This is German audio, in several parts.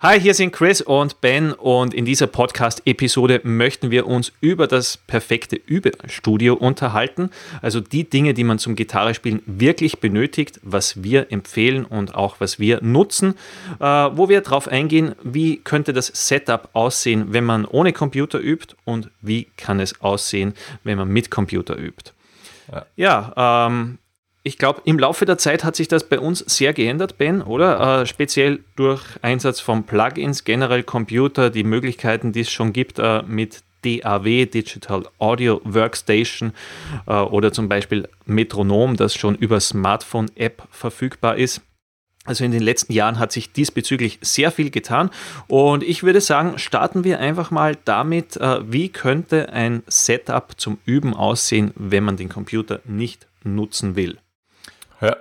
Hi, hier sind Chris und Ben und in dieser Podcast-Episode möchten wir uns über das perfekte Übestudio unterhalten. Also die Dinge, die man zum Gitarrespielen wirklich benötigt, was wir empfehlen und auch was wir nutzen, äh, wo wir darauf eingehen, wie könnte das Setup aussehen, wenn man ohne Computer übt und wie kann es aussehen, wenn man mit Computer übt. Ja, ja ähm, ich glaube, im Laufe der Zeit hat sich das bei uns sehr geändert, Ben, oder? Äh, speziell durch Einsatz von Plugins, generell Computer, die Möglichkeiten, die es schon gibt äh, mit DAW, Digital Audio Workstation äh, oder zum Beispiel Metronom, das schon über Smartphone-App verfügbar ist. Also in den letzten Jahren hat sich diesbezüglich sehr viel getan und ich würde sagen, starten wir einfach mal damit, äh, wie könnte ein Setup zum Üben aussehen, wenn man den Computer nicht nutzen will. Ja.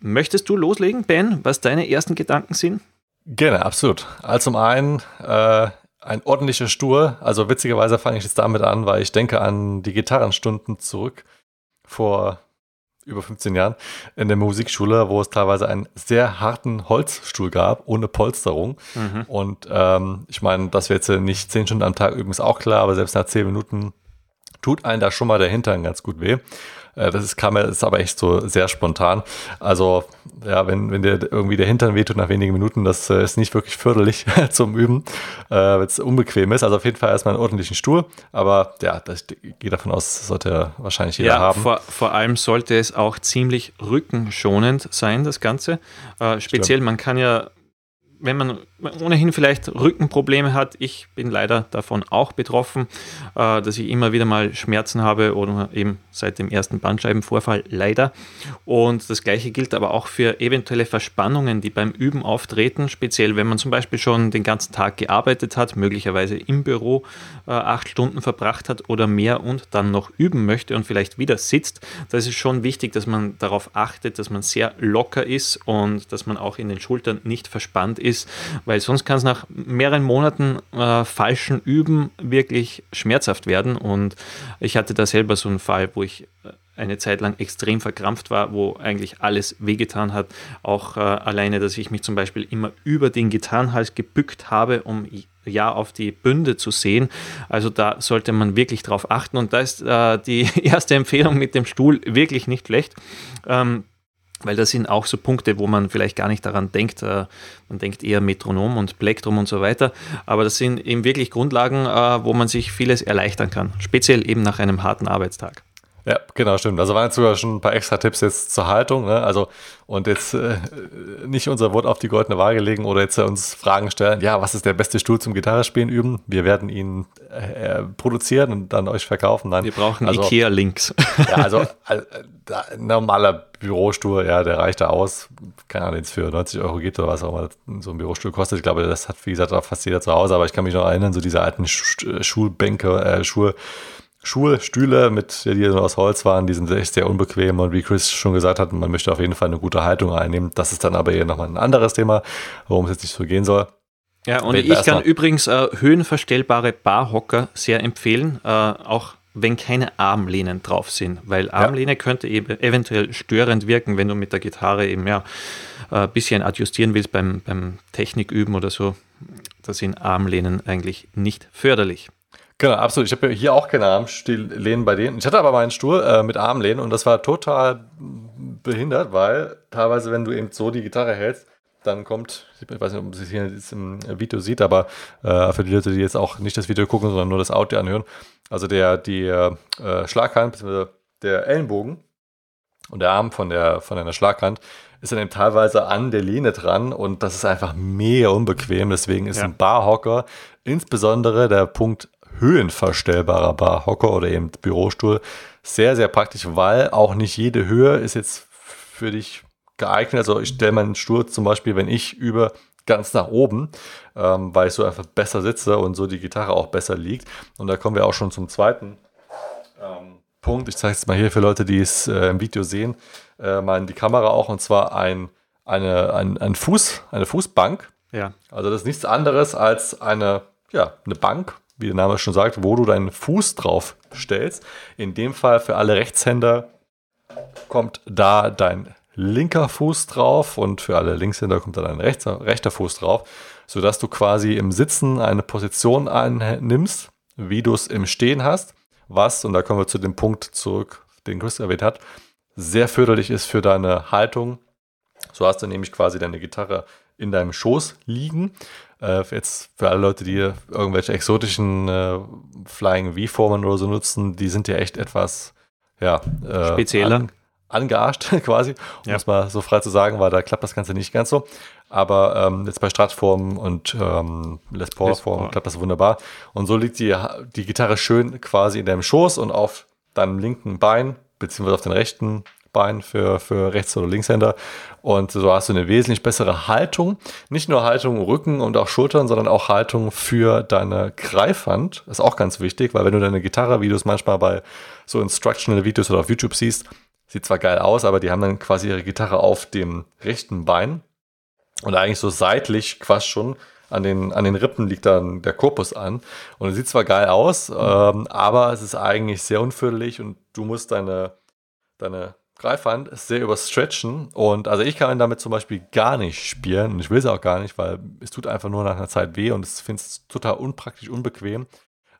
Möchtest du loslegen, Ben, was deine ersten Gedanken sind? Gerne, absolut. Also zum einen äh, ein ordentlicher Stur. Also witzigerweise fange ich jetzt damit an, weil ich denke an die Gitarrenstunden zurück vor über 15 Jahren in der Musikschule, wo es teilweise einen sehr harten Holzstuhl gab, ohne Polsterung. Mhm. Und ähm, ich meine, dass wir jetzt nicht 10 Stunden am Tag üben, ist auch klar, aber selbst nach 10 Minuten tut einen da schon mal der Hintern ganz gut weh. Äh, das ist, kam, ist aber echt so sehr spontan. Also, ja, wenn, wenn dir irgendwie der Hintern wehtut nach wenigen Minuten, das äh, ist nicht wirklich förderlich zum Üben, äh, wenn es unbequem ist. Also auf jeden Fall erstmal einen ordentlichen Stuhl. Aber ja, das, ich gehe davon aus, sollte wahrscheinlich jeder ja, haben. Vor, vor allem sollte es auch ziemlich rückenschonend sein, das Ganze. Äh, speziell, Stimmt. man kann ja wenn man ohnehin vielleicht Rückenprobleme hat, ich bin leider davon auch betroffen, äh, dass ich immer wieder mal Schmerzen habe oder eben seit dem ersten Bandscheibenvorfall leider. Und das gleiche gilt aber auch für eventuelle Verspannungen, die beim Üben auftreten, speziell wenn man zum Beispiel schon den ganzen Tag gearbeitet hat, möglicherweise im Büro äh, acht Stunden verbracht hat oder mehr und dann noch üben möchte und vielleicht wieder sitzt. Da ist es schon wichtig, dass man darauf achtet, dass man sehr locker ist und dass man auch in den Schultern nicht verspannt ist ist, weil sonst kann es nach mehreren Monaten äh, falschen Üben wirklich schmerzhaft werden. Und ich hatte da selber so einen Fall, wo ich äh, eine Zeit lang extrem verkrampft war, wo eigentlich alles wehgetan hat. Auch äh, alleine, dass ich mich zum Beispiel immer über den Gitarrenhals gebückt habe, um ja auf die Bünde zu sehen. Also da sollte man wirklich drauf achten. Und da ist äh, die erste Empfehlung mit dem Stuhl wirklich nicht schlecht. Ähm, weil das sind auch so Punkte, wo man vielleicht gar nicht daran denkt. Äh, man denkt eher Metronom und Plektrum und so weiter. Aber das sind eben wirklich Grundlagen, äh, wo man sich vieles erleichtern kann. Speziell eben nach einem harten Arbeitstag. Ja, genau, stimmt. Also waren jetzt sogar schon ein paar extra Tipps jetzt zur Haltung. Ne? Also und jetzt äh, nicht unser Wort auf die goldene Waage legen oder jetzt uns Fragen stellen, ja, was ist der beste Stuhl zum Gitarrespielen üben? Wir werden ihn äh, produzieren und dann euch verkaufen. Nein. Wir brauchen also, Ikea-Links. Ja, also äh, ein normaler Bürostuhl, ja, der reicht da aus. Keine Ahnung, jetzt für 90 Euro geht oder was auch immer so ein Bürostuhl kostet. Ich glaube, das hat, wie gesagt, auch fast jeder zu Hause. Aber ich kann mich noch erinnern, so diese alten Schulbänke, äh, Schuhe, Schulstühle, mit, die aus Holz waren, die sind echt sehr unbequem und wie Chris schon gesagt hat, man möchte auf jeden Fall eine gute Haltung einnehmen. Das ist dann aber eher nochmal ein anderes Thema, worum es jetzt nicht so gehen soll. Ja, und Reden ich kann übrigens äh, höhenverstellbare Barhocker sehr empfehlen, äh, auch wenn keine Armlehnen drauf sind, weil Armlehne ja. könnte eben eventuell störend wirken, wenn du mit der Gitarre eben ja ein äh, bisschen adjustieren willst beim, beim Techniküben oder so. Da sind Armlehnen eigentlich nicht förderlich. Genau, absolut. Ich habe hier auch keine Armlehnen bei denen. Ich hatte aber meinen Stuhl äh, mit Armlehnen und das war total behindert, weil teilweise, wenn du eben so die Gitarre hältst, dann kommt, ich weiß nicht, ob man es hier im Video sieht, aber äh, für die Leute, die jetzt auch nicht das Video gucken, sondern nur das Audio anhören, also der, die äh, Schlaghand, bzw. der Ellenbogen und der Arm von der, von einer Schlaghand ist dann eben teilweise an der Lehne dran und das ist einfach mega unbequem. Deswegen ist ja. ein Barhocker, insbesondere der Punkt höhenverstellbarer Barhocker oder eben Bürostuhl sehr, sehr praktisch, weil auch nicht jede Höhe ist jetzt für dich geeignet. Also ich stelle meinen Stuhl zum Beispiel, wenn ich über ganz nach oben, ähm, weil ich so einfach besser sitze und so die Gitarre auch besser liegt. Und da kommen wir auch schon zum zweiten ähm, Punkt. Ich zeige es mal hier für Leute, die es äh, im Video sehen, äh, mal in die Kamera auch. Und zwar ein, eine, ein, ein Fuß, eine Fußbank. Ja. Also das ist nichts anderes als eine, ja, eine Bank, wie der Name schon sagt, wo du deinen Fuß drauf stellst. In dem Fall für alle Rechtshänder kommt da dein linker Fuß drauf und für alle Linkshänder kommt da dein rechter, rechter Fuß drauf, sodass du quasi im Sitzen eine Position einnimmst, wie du es im Stehen hast, was, und da kommen wir zu dem Punkt zurück, den Chris erwähnt hat, sehr förderlich ist für deine Haltung. So hast du nämlich quasi deine Gitarre in deinem Schoß liegen. Äh, jetzt für alle Leute, die irgendwelche exotischen äh, Flying V-Formen oder so nutzen, die sind ja echt etwas ja, äh, spezieller. An, angearscht quasi, um ja. es mal so frei zu sagen, weil da klappt das Ganze nicht ganz so. Aber ähm, jetzt bei Stratform und ähm, Les Paul-Form klappt das wunderbar. Und so liegt die, die Gitarre schön quasi in deinem Schoß und auf deinem linken Bein, beziehungsweise auf den rechten Bein für, für Rechts- oder Linkshänder. Und so hast du eine wesentlich bessere Haltung. Nicht nur Haltung Rücken und auch Schultern, sondern auch Haltung für deine Greifhand. Ist auch ganz wichtig, weil wenn du deine Gitarre, wie du es manchmal bei so Instructional Videos oder auf YouTube siehst, sieht zwar geil aus, aber die haben dann quasi ihre Gitarre auf dem rechten Bein. Und eigentlich so seitlich quasi schon an den, an den Rippen liegt dann der Korpus an. Und es sieht zwar geil aus, ähm, aber es ist eigentlich sehr unführlich und du musst deine, deine Greifhand sehr überstretchen und also ich kann damit zum Beispiel gar nicht spielen und ich will es auch gar nicht, weil es tut einfach nur nach einer Zeit weh und ich finde es total unpraktisch, unbequem.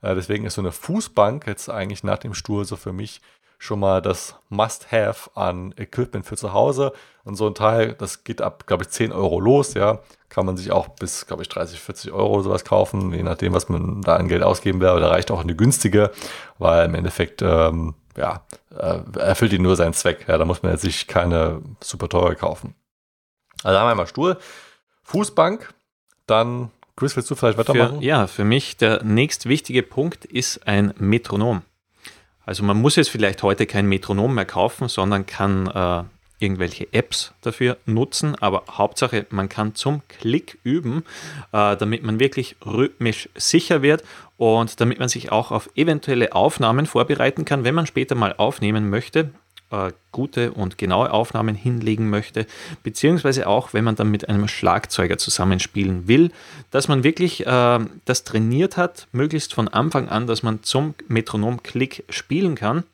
Äh, deswegen ist so eine Fußbank jetzt eigentlich nach dem Stuhl so für mich schon mal das Must-Have an Equipment für zu Hause. Und so ein Teil, das geht ab, glaube ich, 10 Euro los, ja. Kann man sich auch bis, glaube ich, 30, 40 Euro oder sowas kaufen, je nachdem, was man da an Geld ausgeben will. Aber da reicht auch eine günstige, weil im Endeffekt ähm, ja, äh, erfüllt ihn nur seinen Zweck. Ja, da muss man jetzt sich keine super teure kaufen. Also haben wir einmal Stuhl, Fußbank, dann, Chris, willst du vielleicht weitermachen? Für, ja, für mich der nächst wichtige Punkt ist ein Metronom. Also man muss jetzt vielleicht heute kein Metronom mehr kaufen, sondern kann äh, irgendwelche Apps dafür nutzen, aber Hauptsache, man kann zum Klick üben, äh, damit man wirklich rhythmisch sicher wird und damit man sich auch auf eventuelle Aufnahmen vorbereiten kann, wenn man später mal aufnehmen möchte, äh, gute und genaue Aufnahmen hinlegen möchte, beziehungsweise auch, wenn man dann mit einem Schlagzeuger zusammenspielen will, dass man wirklich äh, das trainiert hat, möglichst von Anfang an, dass man zum Metronom-Klick spielen kann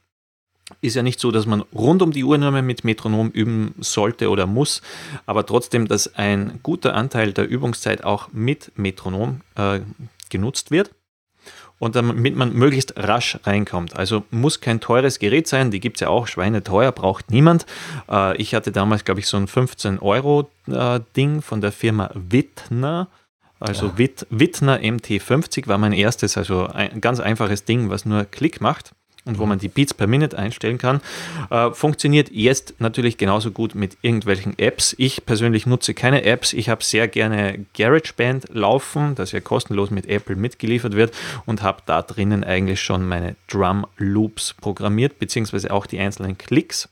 ist ja nicht so, dass man rund um die Uhr nur mehr mit Metronom üben sollte oder muss, aber trotzdem, dass ein guter Anteil der Übungszeit auch mit Metronom äh, genutzt wird und damit man möglichst rasch reinkommt. Also muss kein teures Gerät sein, die gibt es ja auch, Schweine teuer, braucht niemand. Äh, ich hatte damals, glaube ich, so ein 15-Euro-Ding äh, von der Firma Wittner. Also ja. Witt, Wittner MT50 war mein erstes, also ein ganz einfaches Ding, was nur Klick macht und wo man die Beats per Minute einstellen kann. Äh, funktioniert jetzt natürlich genauso gut mit irgendwelchen Apps. Ich persönlich nutze keine Apps. Ich habe sehr gerne GarageBand laufen, das ja kostenlos mit Apple mitgeliefert wird und habe da drinnen eigentlich schon meine Drum Loops programmiert, beziehungsweise auch die einzelnen Klicks,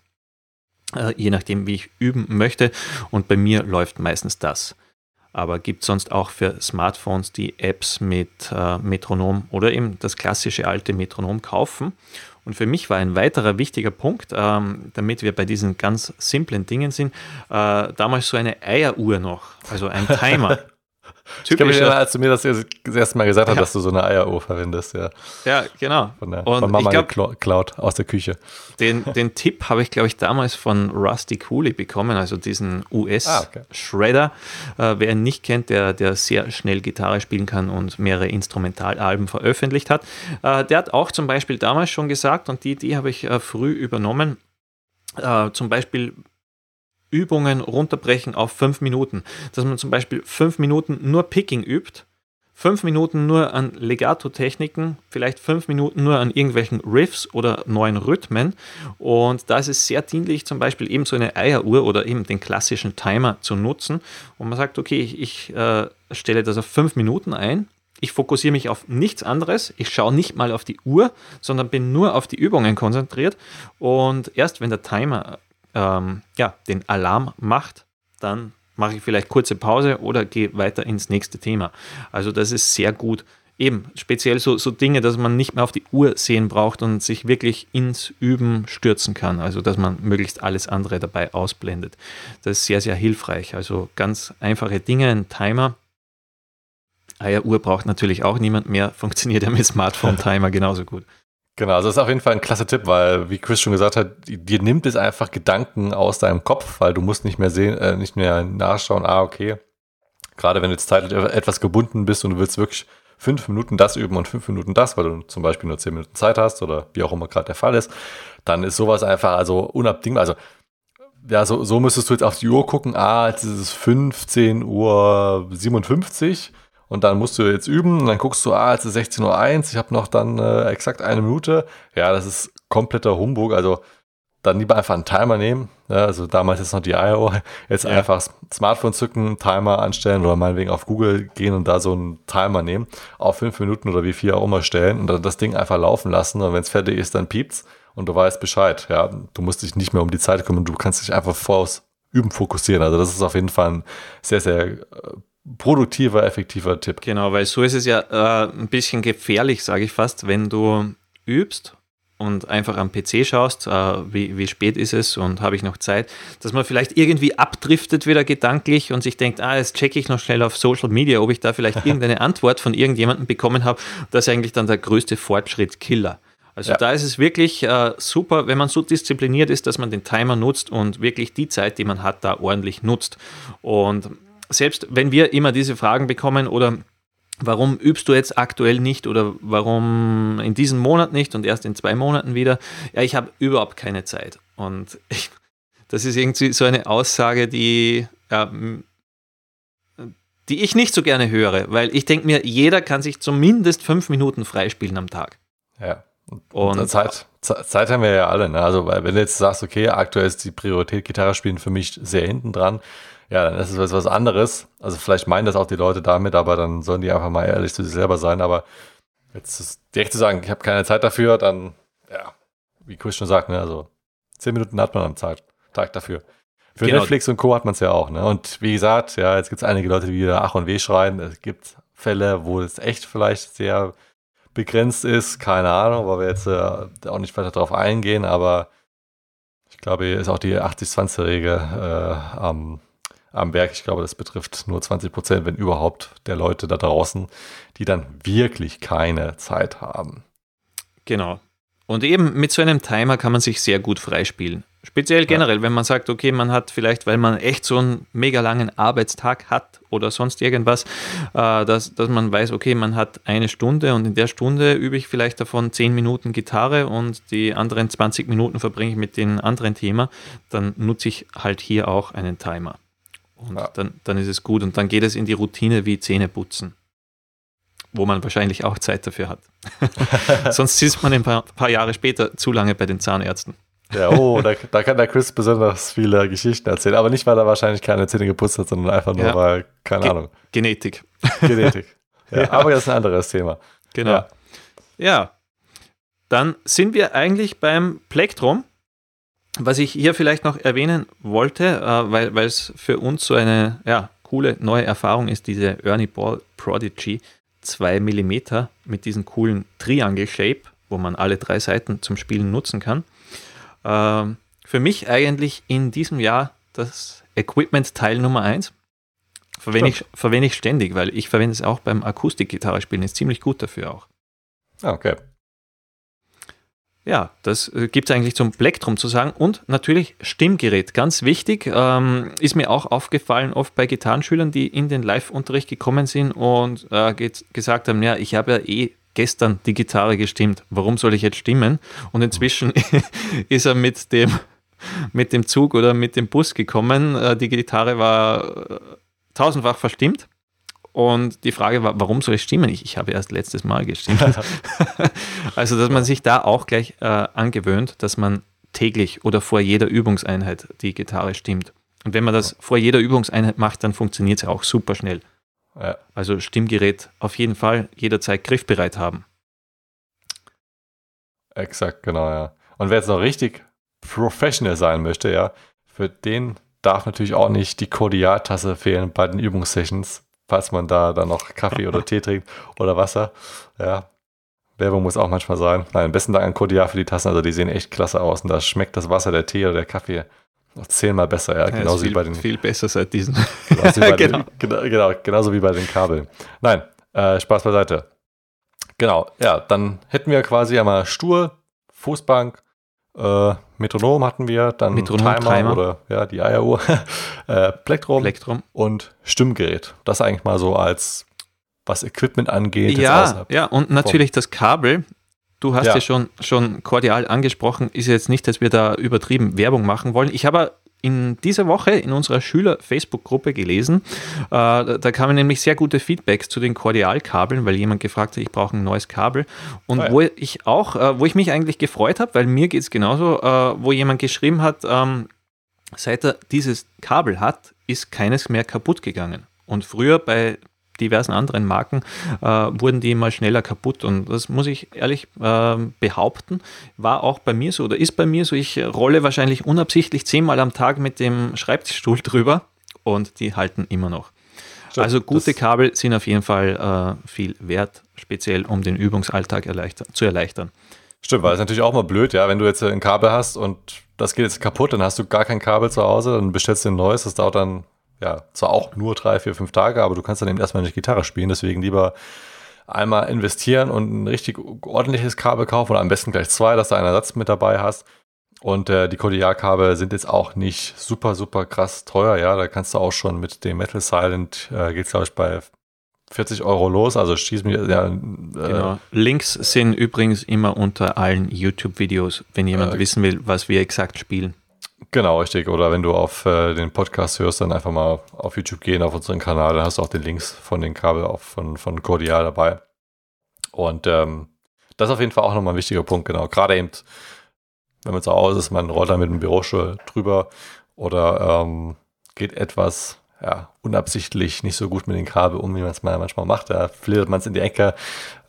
äh, je nachdem, wie ich üben möchte. Und bei mir läuft meistens das aber gibt sonst auch für Smartphones die Apps mit äh, Metronom oder eben das klassische alte Metronom kaufen. Und für mich war ein weiterer wichtiger Punkt, ähm, damit wir bei diesen ganz simplen Dingen sind, äh, damals so eine Eieruhr noch, also ein Timer. Ich kann mich erinnern, als du mir das, das erste Mal gesagt hast, dass du so eine Eieruhr verwendest. Ja, ja genau. Von, der, und von Mama glaub, geklaut aus der Küche. Den, den Tipp habe ich, glaube ich, damals von Rusty Cooley bekommen, also diesen US-Shredder. Ah, okay. äh, wer ihn nicht kennt, der, der sehr schnell Gitarre spielen kann und mehrere Instrumentalalben veröffentlicht hat. Äh, der hat auch zum Beispiel damals schon gesagt, und die Idee habe ich äh, früh übernommen, äh, zum Beispiel Übungen runterbrechen auf fünf Minuten. Dass man zum Beispiel fünf Minuten nur Picking übt, fünf Minuten nur an Legato-Techniken, vielleicht fünf Minuten nur an irgendwelchen Riffs oder neuen Rhythmen. Und da ist es sehr dienlich, zum Beispiel eben so eine Eieruhr oder eben den klassischen Timer zu nutzen. Und man sagt, okay, ich, ich äh, stelle das auf fünf Minuten ein. Ich fokussiere mich auf nichts anderes. Ich schaue nicht mal auf die Uhr, sondern bin nur auf die Übungen konzentriert. Und erst wenn der Timer ähm, ja, den Alarm macht, dann mache ich vielleicht kurze Pause oder gehe weiter ins nächste Thema. Also das ist sehr gut. Eben, speziell so, so Dinge, dass man nicht mehr auf die Uhr sehen braucht und sich wirklich ins Üben stürzen kann. Also dass man möglichst alles andere dabei ausblendet. Das ist sehr, sehr hilfreich. Also ganz einfache Dinge, ein Timer. Eieruhr braucht natürlich auch niemand mehr, funktioniert ja mit Smartphone-Timer genauso gut. Genau, also das ist auf jeden Fall ein klasse Tipp, weil, wie Chris schon gesagt hat, dir nimmt es einfach Gedanken aus deinem Kopf, weil du musst nicht mehr sehen, äh, nicht mehr nachschauen, ah, okay, Gerade wenn du jetzt zeitlich etwas gebunden bist und du willst wirklich fünf Minuten das üben und fünf Minuten das, weil du zum Beispiel nur zehn Minuten Zeit hast oder wie auch immer gerade der Fall ist, dann ist sowas einfach also unabdingbar. Also ja, so, so müsstest du jetzt auf die Uhr gucken, ah, jetzt ist es 15 Uhr 57 und dann musst du jetzt üben und dann guckst du, ah, jetzt ist 16.01 Uhr, ich habe noch dann äh, exakt eine Minute. Ja, das ist kompletter Humbug, also dann lieber einfach einen Timer nehmen. Ja, also damals ist noch die IO, jetzt ja. einfach Smartphone zücken, Timer anstellen oder meinetwegen auf Google gehen und da so einen Timer nehmen, auf fünf Minuten oder wie viel auch immer stellen und dann das Ding einfach laufen lassen und wenn es fertig ist, dann piept's und du weißt Bescheid. Ja, du musst dich nicht mehr um die Zeit kümmern, du kannst dich einfach voraus üben fokussieren. Also das ist auf jeden Fall ein sehr, sehr äh, produktiver, effektiver Tipp. Genau, weil so ist es ja äh, ein bisschen gefährlich, sage ich fast, wenn du übst und einfach am PC schaust, äh, wie, wie spät ist es und habe ich noch Zeit, dass man vielleicht irgendwie abdriftet wieder gedanklich und sich denkt, ah, jetzt checke ich noch schnell auf Social Media, ob ich da vielleicht irgendeine Antwort von irgendjemandem bekommen habe. Das ist eigentlich dann der größte Fortschritt Killer. Also ja. da ist es wirklich äh, super, wenn man so diszipliniert ist, dass man den Timer nutzt und wirklich die Zeit, die man hat, da ordentlich nutzt. Und selbst wenn wir immer diese Fragen bekommen oder warum übst du jetzt aktuell nicht oder warum in diesem Monat nicht und erst in zwei Monaten wieder? Ja, ich habe überhaupt keine Zeit. Und ich, das ist irgendwie so eine Aussage, die, ja, die ich nicht so gerne höre, weil ich denke mir, jeder kann sich zumindest fünf Minuten freispielen am Tag. Ja. Und Zeit, Zeit haben wir ja alle. Ne? Also, weil wenn du jetzt sagst, okay, aktuell ist die Priorität Gitarre spielen für mich sehr hinten dran, ja, dann ist es was anderes. Also vielleicht meinen das auch die Leute damit, aber dann sollen die einfach mal ehrlich zu sich selber sein. Aber jetzt direkt zu sagen, ich habe keine Zeit dafür, dann, ja, wie Chris schon sagt, ne, also zehn Minuten hat man am Tag, Tag dafür. Für genau. Netflix und Co. hat man es ja auch. Ne? Und wie gesagt, ja, jetzt gibt es einige Leute, die wieder Ach und Weh schreien. Es gibt Fälle, wo es echt vielleicht sehr begrenzt ist, keine Ahnung, weil wir jetzt äh, auch nicht weiter darauf eingehen, aber ich glaube, hier ist auch die 80-20-Regel äh, am, am Berg. Ich glaube, das betrifft nur 20 Prozent, wenn überhaupt, der Leute da draußen, die dann wirklich keine Zeit haben. Genau. Und eben mit so einem Timer kann man sich sehr gut freispielen. Speziell generell, ja. wenn man sagt, okay, man hat vielleicht, weil man echt so einen mega langen Arbeitstag hat oder sonst irgendwas, äh, dass, dass man weiß, okay, man hat eine Stunde und in der Stunde übe ich vielleicht davon 10 Minuten Gitarre und die anderen 20 Minuten verbringe ich mit dem anderen Thema, dann nutze ich halt hier auch einen Timer. Und ja. dann, dann ist es gut und dann geht es in die Routine wie Zähne putzen wo man wahrscheinlich auch Zeit dafür hat. Sonst sitzt man ein paar, paar Jahre später zu lange bei den Zahnärzten. Ja, oh, da, da, kann der Chris besonders viele Geschichten erzählen. Aber nicht, weil er wahrscheinlich keine Zähne geputzt hat, sondern einfach nur, ja. weil, keine Ge Ahnung. Genetik. Genetik. Ja, ja, Aber das ist ein anderes Thema. Genau. Ja. ja. Dann sind wir eigentlich beim Plektrum. Was ich hier vielleicht noch erwähnen wollte, äh, weil es für uns so eine ja, coole neue Erfahrung ist, diese Ernie Ball Prodigy 2 mm mit diesem coolen Triangle Shape, wo man alle drei Seiten zum Spielen nutzen kann. Ähm, für mich eigentlich in diesem Jahr das Equipment-Teil Nummer 1. Verwende ich, verwende ich ständig, weil ich verwende es auch beim Akustikgitarre spielen. Ist ziemlich gut dafür auch. Ah, okay. Ja, das äh, gibt es eigentlich zum Plektrum zu sagen. Und natürlich Stimmgerät, ganz wichtig. Ähm, ist mir auch aufgefallen, oft bei Gitarrenschülern, die in den Live-Unterricht gekommen sind und äh, gesagt haben, ja, ich habe ja eh gestern die Gitarre gestimmt. Warum soll ich jetzt stimmen? Und inzwischen ist er mit dem, mit dem Zug oder mit dem Bus gekommen. Äh, die Gitarre war äh, tausendfach verstimmt. Und die Frage war, warum soll ich stimmen? Ich, ich habe erst letztes Mal gestimmt. also, dass man sich da auch gleich äh, angewöhnt, dass man täglich oder vor jeder Übungseinheit die Gitarre stimmt. Und wenn man das vor jeder Übungseinheit macht, dann funktioniert es auch super schnell. Ja. Also Stimmgerät auf jeden Fall jederzeit griffbereit haben. Exakt, genau, ja. Und wer jetzt noch richtig professional sein möchte, ja, für den darf natürlich auch nicht die Kodialtasse fehlen bei den Übungssessions, falls man da dann noch Kaffee oder Tee trinkt oder Wasser. Ja, Werbung muss auch manchmal sein. Nein, besten Dank an Kodial für die Tassen, also die sehen echt klasse aus und da schmeckt das Wasser, der Tee oder der Kaffee noch zehnmal besser, ja. ja genauso viel, wie bei den. Viel besser seit diesen. Genauso wie genau. Den, genau, genauso wie bei den Kabeln. Nein, äh, Spaß beiseite. Genau, ja, dann hätten wir quasi einmal Stuhl, Fußbank, äh, Metronom hatten wir, dann Metronom, Timer, Timer. oder ja, die Eieruhr, äh, Plektrum, Plektrum. und Stimmgerät. Das eigentlich mal so als was Equipment angeht. Ja, ja, und natürlich das Kabel. Du hast ja, Ja. schon, schon kordial angesprochen, ist jetzt nicht, dass wir da übertrieben Werbung machen wollen. Ich habe in dieser Woche in unserer Schüler-Facebook-Gruppe gelesen, äh, da, kamen nämlich sehr gute Feedbacks zu den Kordialkabeln, weil jemand gefragt hat, ich brauche ein neues Kabel. Und Ah ja. wo ich auch, äh, wo ich mich eigentlich gefreut habe, weil mir geht es genauso, äh, wo jemand geschrieben hat, ähm, seit er dieses Kabel hat, ist keines mehr kaputt gegangen. Und früher bei diversen anderen Marken äh, wurden die mal schneller kaputt. Und das muss ich ehrlich ähm, behaupten, war auch bei mir so oder ist bei mir so. Ich rolle wahrscheinlich unabsichtlich zehnmal am Tag mit dem Schreibtischstuhl drüber und die halten immer noch. Stimmt, also gute Kabel sind auf jeden Fall äh, viel wert, speziell um den Übungsalltag erleichter zu erleichtern. Stimmt, weil es natürlich auch mal blöd, ja, wenn du jetzt ein Kabel hast und das geht jetzt kaputt, dann hast du gar kein Kabel zu Hause, dann bestellst du ein neues, das dauert dann ja zwar auch nur drei, vier, fünf Tage, aber du kannst dann eben erstmal nicht Gitarre spielen, deswegen lieber einmal investieren und ein richtig ordentliches Kabel kaufen oder am besten gleich zwei, dass du einen Ersatz mit dabei hast. Und äh, die Cordial-Kabel sind jetzt auch nicht super, super krass teuer, ja, da kannst du auch schon mit dem Metal Silent, äh, geht's glaube ich bei 40 Euro los, also schieß mich, ja, äh, Genau. Links sind übrigens immer unter allen YouTube-Videos, wenn jemand Äh, wissen will, was wir exakt spielen. Genau, richtig. Oder wenn du auf äh, den Podcast hörst, dann einfach mal auf YouTube gehen, auf unseren Kanal, dann hast du auch den Links von den Kabel auf, von, von Cordial dabei. Und ähm, das ist auf jeden Fall auch nochmal ein wichtiger Punkt, genau. Gerade eben, wenn man zu Hause ist, man rollt da mit dem Bürostuhl drüber oder ähm, geht etwas ja, unabsichtlich nicht so gut mit den Kabel um, wie man es mal manchmal macht. Da flittert man es in die Ecke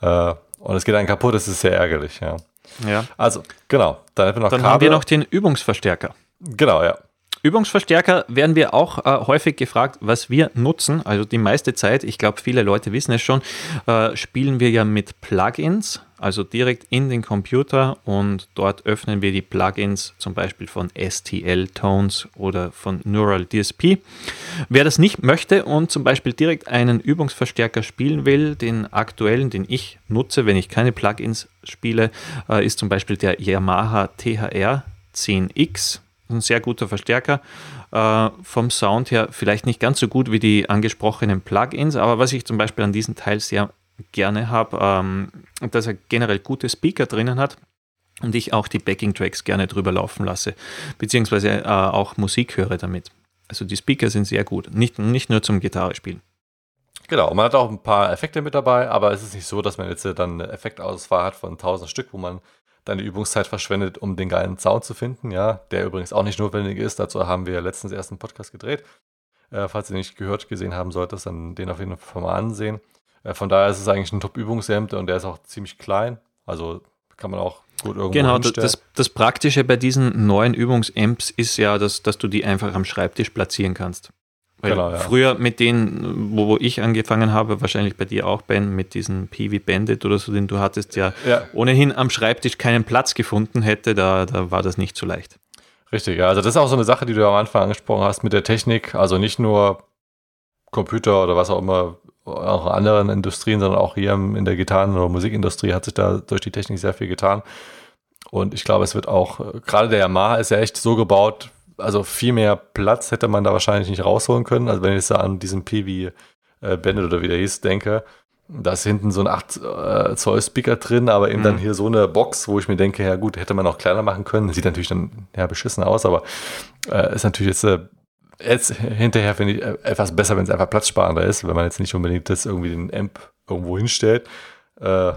äh, und es geht dann kaputt, das ist sehr ärgerlich, ja. Ja. Also, genau. Dann hätten wir noch Dann Kabel. haben wir noch den Übungsverstärker. Genau, ja. Übungsverstärker werden wir auch äh, häufig gefragt, was wir nutzen. Also die meiste Zeit, ich glaube, viele Leute wissen es schon, äh, spielen wir ja mit Plugins, also direkt in den Computer und dort öffnen wir die Plugins zum Beispiel von STL Tones oder von Neural DSP. Wer das nicht möchte und zum Beispiel direkt einen Übungsverstärker spielen will, den aktuellen, den ich nutze, wenn ich keine Plugins spiele, äh, ist zum Beispiel der Yamaha THR 10X ein sehr guter Verstärker. Äh, vom Sound her vielleicht nicht ganz so gut wie die angesprochenen Plugins, aber was ich zum Beispiel an diesem Teil sehr gerne habe, ähm, dass er generell gute Speaker drinnen hat und ich auch die Backing-Tracks gerne drüber laufen lasse, beziehungsweise äh, auch Musik höre damit. Also die Speaker sind sehr gut, nicht, nicht nur zum Gitarre spielen. Genau, man hat auch ein paar Effekte mit dabei, aber es ist nicht so, dass man jetzt dann eine Effektauswahl hat von 1000 Stück, wo man die Übungszeit verschwendet, um den geilen Sound zu finden, ja, der übrigens auch nicht notwendig ist. Dazu haben wir letztens erst einen Podcast gedreht. Äh, falls ihr nicht gehört, gesehen haben solltest, dann den auf jeden Fall mal ansehen. Äh, von daher ist es eigentlich ein Top-Übungshemd und der ist auch ziemlich klein. Also kann man auch gut irgendwo Genau, hinstellen. das, das Praktische bei diesen neuen Übungsamps ist ja, dass, dass du die einfach am Schreibtisch platzieren kannst. Weil Genau, ja. früher mit denen, wo, wo ich angefangen habe, wahrscheinlich bei dir auch, Ben, mit diesem PV Bandit oder so, den du hattest, ja, Ja. ohnehin am Schreibtisch keinen Platz gefunden hätte, da, da war das nicht so leicht. Richtig, ja. Also das ist auch so eine Sache, die du am Anfang angesprochen hast mit der Technik. Also nicht nur Computer oder was auch immer, auch in anderen Industrien, sondern auch hier in der Gitarren- oder Musikindustrie hat sich da durch die Technik sehr viel getan. Und ich glaube, es wird auch, gerade der Yamaha ist ja echt so gebaut, also viel mehr Platz hätte man da wahrscheinlich nicht rausholen können. Also wenn ich jetzt an diesen PV äh, Bandit oder wie der hieß, denke, da ist hinten so ein 8 äh, Zoll Speaker drin, aber eben Mhm. dann hier so eine Box, wo ich mir denke, ja gut, hätte man auch kleiner machen können. Sieht natürlich dann ja beschissen aus, aber äh, ist natürlich jetzt, äh, jetzt hinterher finde ich äh, etwas besser, wenn es einfach platzsparender ist, wenn man jetzt nicht unbedingt das irgendwie den Amp irgendwo hinstellt. Äh,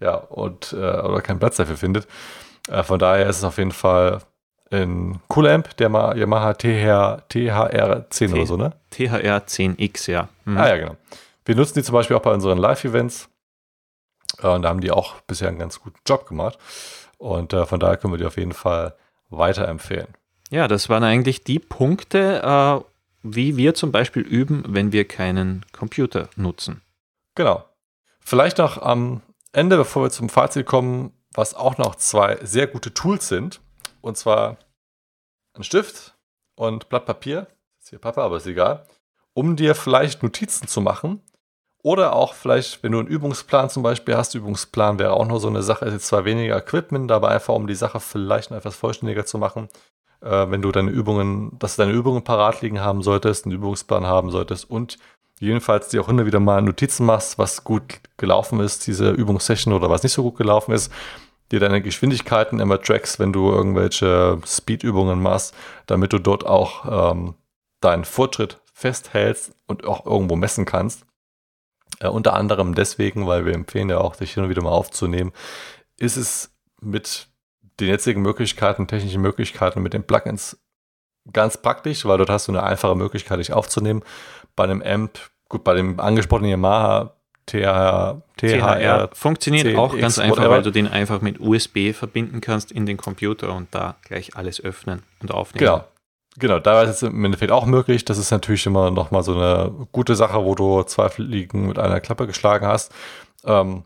ja, und äh, oder keinen Platz dafür findet. Von daher ist es auf jeden Fall ein cooler Amp, der Ma- Yamaha THR, THR10 oder so, ne? THR 10X, ja. Mhm. Ah ja, genau. Wir nutzen die zum Beispiel auch bei unseren Live-Events. Äh, und da haben die auch bisher einen ganz guten Job gemacht. Und äh, von daher können wir die auf jeden Fall weiterempfehlen. Ja, das waren eigentlich die Punkte, äh, wie wir zum Beispiel üben, wenn wir keinen Computer nutzen. Genau. Vielleicht noch am Ende, bevor wir zum Fazit kommen, was auch noch zwei sehr gute Tools sind. Und zwar ein Stift und Blatt Papier. Ist hier Papa, aber ist egal. Um dir vielleicht Notizen zu machen Oder auch vielleicht, wenn du einen Übungsplan zum Beispiel hast, Übungsplan wäre auch noch so eine Sache, ist jetzt zwar weniger Equipment, aber einfach um die Sache vielleicht noch etwas vollständiger zu machen. Äh, wenn du deine Übungen, dass du deine Übungen parat liegen haben solltest, einen Übungsplan haben solltest und jedenfalls dir auch immer wieder mal Notizen machst, was gut gelaufen ist, diese Übungssession oder was nicht so gut gelaufen ist, dir deine Geschwindigkeiten immer trackst, wenn du irgendwelche Speedübungen machst, damit du dort auch ähm, deinen Fortschritt festhältst und auch irgendwo messen kannst. Äh, unter anderem deswegen, weil wir empfehlen ja auch, sich hin und wieder mal aufzunehmen, ist es mit den jetzigen Möglichkeiten, technischen Möglichkeiten mit den Plugins ganz praktisch, weil dort hast du eine einfache Möglichkeit, dich aufzunehmen. Bei einem Amp, gut, bei dem angesprochenen Yamaha THR, THR funktioniert 10, auch ganz einfach, whatever. weil du den einfach mit USB verbinden kannst in den Computer und da gleich alles öffnen und aufnehmen. Genau. Genau, da ist es im Endeffekt auch möglich. Das ist natürlich immer nochmal so eine gute Sache, wo du zwei Fliegen mit einer Klappe geschlagen hast. Ähm,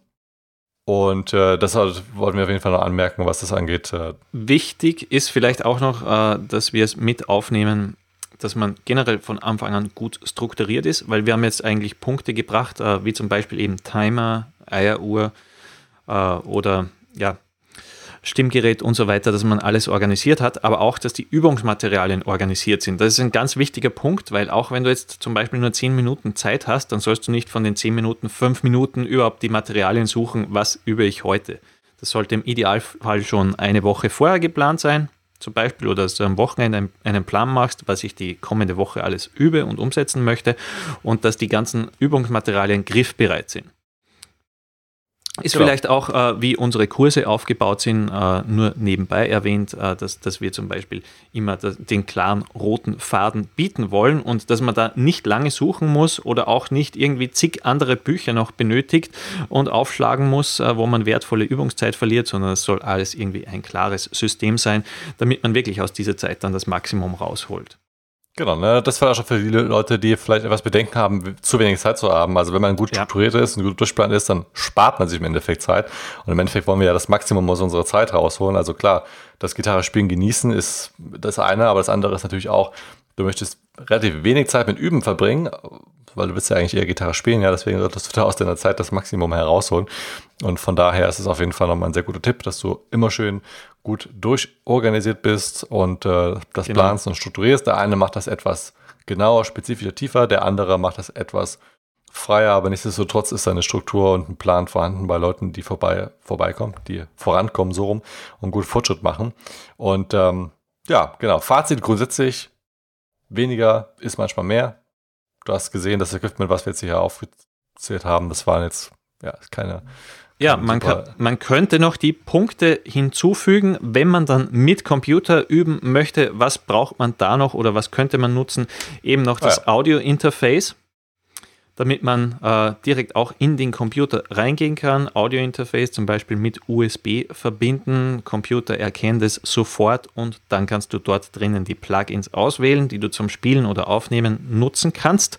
und äh, das wollten wir auf jeden Fall noch anmerken, was das angeht. Äh. Wichtig ist vielleicht auch noch, äh, dass wir es mit aufnehmen, dass man generell von Anfang an gut strukturiert ist, weil wir haben jetzt eigentlich Punkte gebracht, äh, wie zum Beispiel eben Timer, Eieruhr äh, oder ja, Stimmgerät und so weiter, dass man alles organisiert hat, aber auch, dass die Übungsmaterialien organisiert sind. Das ist ein ganz wichtiger Punkt, weil auch wenn du jetzt zum Beispiel nur 10 Minuten Zeit hast, dann sollst du nicht von den 10 Minuten 5 Minuten überhaupt die Materialien suchen, was übe ich heute. Das sollte im Idealfall schon eine Woche vorher geplant sein, zum Beispiel, oder dass du am Wochenende einen Plan machst, was ich die kommende Woche alles übe und umsetzen möchte und dass die ganzen Übungsmaterialien griffbereit sind. Ist genau. vielleicht auch, äh, wie unsere Kurse aufgebaut sind, äh, nur nebenbei erwähnt, äh, dass, dass wir zum Beispiel immer den klaren roten Faden bieten wollen und dass man da nicht lange suchen muss oder auch nicht irgendwie zig andere Bücher noch benötigt und aufschlagen muss, äh, wo man wertvolle Übungszeit verliert, sondern es soll alles irgendwie ein klares System sein, damit man wirklich aus dieser Zeit dann das Maximum rausholt. Genau, ne? das war auch schon für viele Leute, die vielleicht etwas Bedenken haben, zu wenig Zeit zu haben. Also wenn man gut strukturiert ja. ist und gut durchplant ist, dann spart man sich im Endeffekt Zeit. Und im Endeffekt wollen wir ja das Maximum aus unserer Zeit rausholen. Also klar, das Gitarrespielen genießen ist das eine, aber das andere ist natürlich auch, du möchtest relativ wenig Zeit mit Üben verbringen, weil du willst ja eigentlich eher Gitarre spielen, ja, deswegen solltest du da aus deiner Zeit das Maximum herausholen. Und von daher ist es auf jeden Fall nochmal ein sehr guter Tipp, dass du immer schön gut durchorganisiert bist und äh, das genau. planst und strukturierst. Der eine macht das etwas genauer, spezifischer, tiefer, der andere macht das etwas freier, aber nichtsdestotrotz ist eine Struktur und ein Plan vorhanden bei Leuten, die vorbei, vorbeikommen, die vorankommen, so rum und gut Fortschritt machen. Und ähm, ja, genau, Fazit grundsätzlich, weniger ist manchmal mehr. Du hast gesehen, das Equipment, was wir jetzt hier aufgezählt haben, das waren jetzt ja keine ja, man, kann, man könnte noch die Punkte hinzufügen, wenn man dann mit Computer üben möchte. Was braucht man da noch oder was könnte man nutzen? Eben noch das ja. Audio-Interface, damit man äh, direkt auch in den Computer reingehen kann. Audio-Interface zum Beispiel mit USB verbinden. Computer erkennt es sofort und dann kannst du dort drinnen die Plugins auswählen, die du zum Spielen oder Aufnehmen nutzen kannst.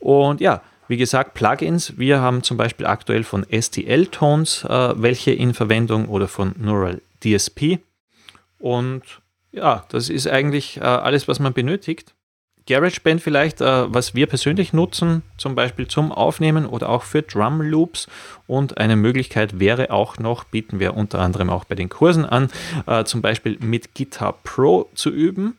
Und ja, wie gesagt, Plugins. Wir haben zum Beispiel aktuell von STL Tones äh, welche in Verwendung oder von Neural DSP. Und ja, das ist eigentlich äh, alles, was man benötigt. GarageBand vielleicht, äh, was wir persönlich nutzen, zum Beispiel zum Aufnehmen oder auch für Drum Loops. Und eine Möglichkeit wäre auch noch, bieten wir unter anderem auch bei den Kursen an, äh, zum Beispiel mit Guitar Pro zu üben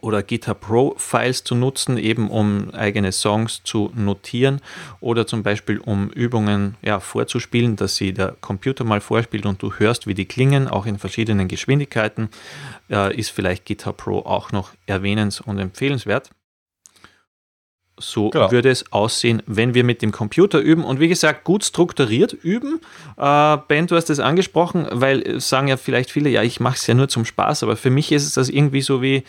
oder Guitar Pro Files zu nutzen, eben um eigene Songs zu notieren oder zum Beispiel um Übungen ja, vorzuspielen, dass sie der Computer mal vorspielt und du hörst, wie die klingen, auch in verschiedenen Geschwindigkeiten, äh, ist vielleicht Guitar Pro auch noch erwähnens- und empfehlenswert. So genau. würde es aussehen, wenn wir mit dem Computer üben. Und wie gesagt, gut strukturiert üben. Äh, ben, du hast es angesprochen, weil sagen ja vielleicht viele, ja, ich mache es ja nur zum Spaß, aber für mich ist es das irgendwie so wie,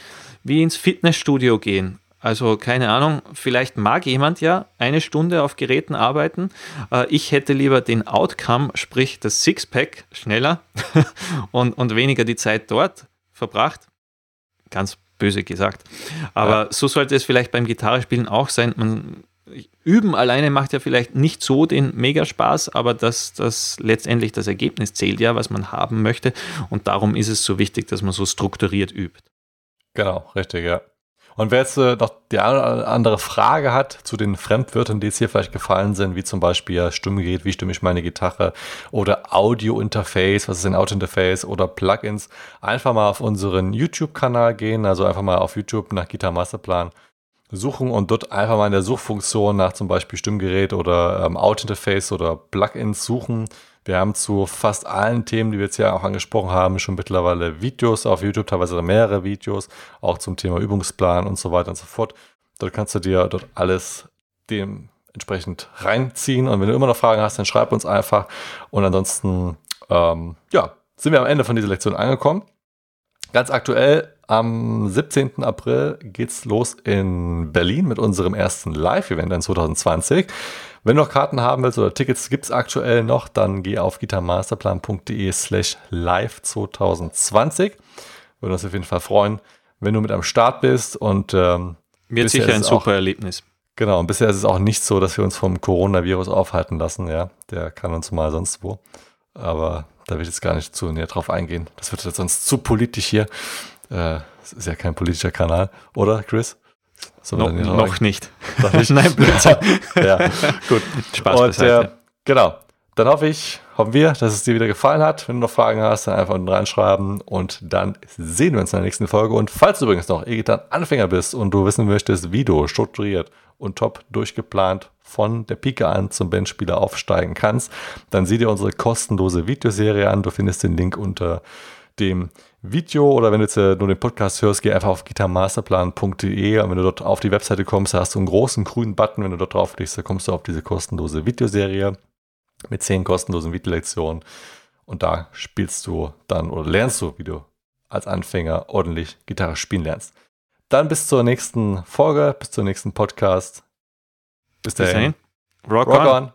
wie ins Fitnessstudio gehen. Also keine Ahnung, vielleicht mag jemand ja eine Stunde auf Geräten arbeiten. Äh, ich hätte lieber den Outcome, sprich das Sixpack, schneller und, und weniger die Zeit dort verbracht. Ganz böse gesagt. Aber ja. so sollte es vielleicht beim Gitarrespielen auch sein. Man, Üben alleine macht ja vielleicht nicht so den Megaspaß, aber das, das letztendlich das Ergebnis zählt ja, was man haben möchte. Und darum ist es so wichtig, dass man so strukturiert übt. Genau, richtig, ja. Und wer jetzt äh, noch die eine oder andere Frage hat zu den Fremdwörtern, die jetzt hier vielleicht gefallen sind, wie zum Beispiel Stimmgerät, wie stimme ich meine Gitarre oder Audio-Interface, was ist ein Audio-Interface oder Plugins, einfach mal auf unseren YouTube-Kanal gehen, also einfach mal auf YouTube nach Gitarre Masterplan suchen und dort einfach mal in der Suchfunktion nach zum Beispiel Stimmgerät oder ähm, Out-Interface oder Plugins suchen. Wir haben zu fast allen Themen, die wir jetzt ja auch angesprochen haben, schon mittlerweile Videos auf YouTube, teilweise mehrere Videos, auch zum Thema Übungsplan und so weiter und so fort. Dort kannst du dir dort alles dementsprechend reinziehen. Und wenn du immer noch Fragen hast, dann schreib uns einfach. Und ansonsten, ähm, ja, sind wir am Ende von dieser Lektion angekommen. Ganz aktuell am 17. April geht's los in Berlin mit unserem ersten Live-Event in 2020. Wenn du noch Karten haben willst oder Tickets gibt es aktuell noch, dann geh auf gitarmasterplan.de slash live 2020. Würde uns auf jeden Fall freuen, wenn du mit am Start bist und ähm, wird sicher ein super auch, Erlebnis. Genau, und bisher ist es auch nicht so, dass wir uns vom Coronavirus aufhalten lassen, ja. Der kann uns mal sonst wo. Aber da will ich jetzt gar nicht zu näher drauf eingehen. Das wird jetzt sonst zu politisch hier. Äh, das ist ja kein politischer Kanal, oder Chris? No, noch nicht. Noch nicht. Nein, Blödsinn. ja, gut. Spaß Und, äh, genau. Dann hoffe ich, hoffen wir, dass es dir wieder gefallen hat. Wenn du noch Fragen hast, dann einfach unten reinschreiben und dann sehen wir uns in der nächsten Folge. Und falls du übrigens noch E-Gitarren-Anfänger bist und du wissen möchtest, wie du strukturiert und top durchgeplant von der Pike an zum Bandspieler aufsteigen kannst, dann sieh dir unsere kostenlose Videoserie an. Du findest den Link unter dem Video oder wenn du jetzt äh, nur den Podcast hörst, geh einfach auf gitarmasterplan.de und wenn du dort auf die Webseite kommst, hast du einen großen grünen Button. Wenn du dort draufklickst, dann kommst du auf diese kostenlose Videoserie mit zehn kostenlosen Videolektionen und da spielst du dann oder lernst du, wie du als Anfänger ordentlich Gitarre spielen lernst. Dann bis zur nächsten Folge, bis zur nächsten Podcast. Bis dahin. Rock, Rock on. on.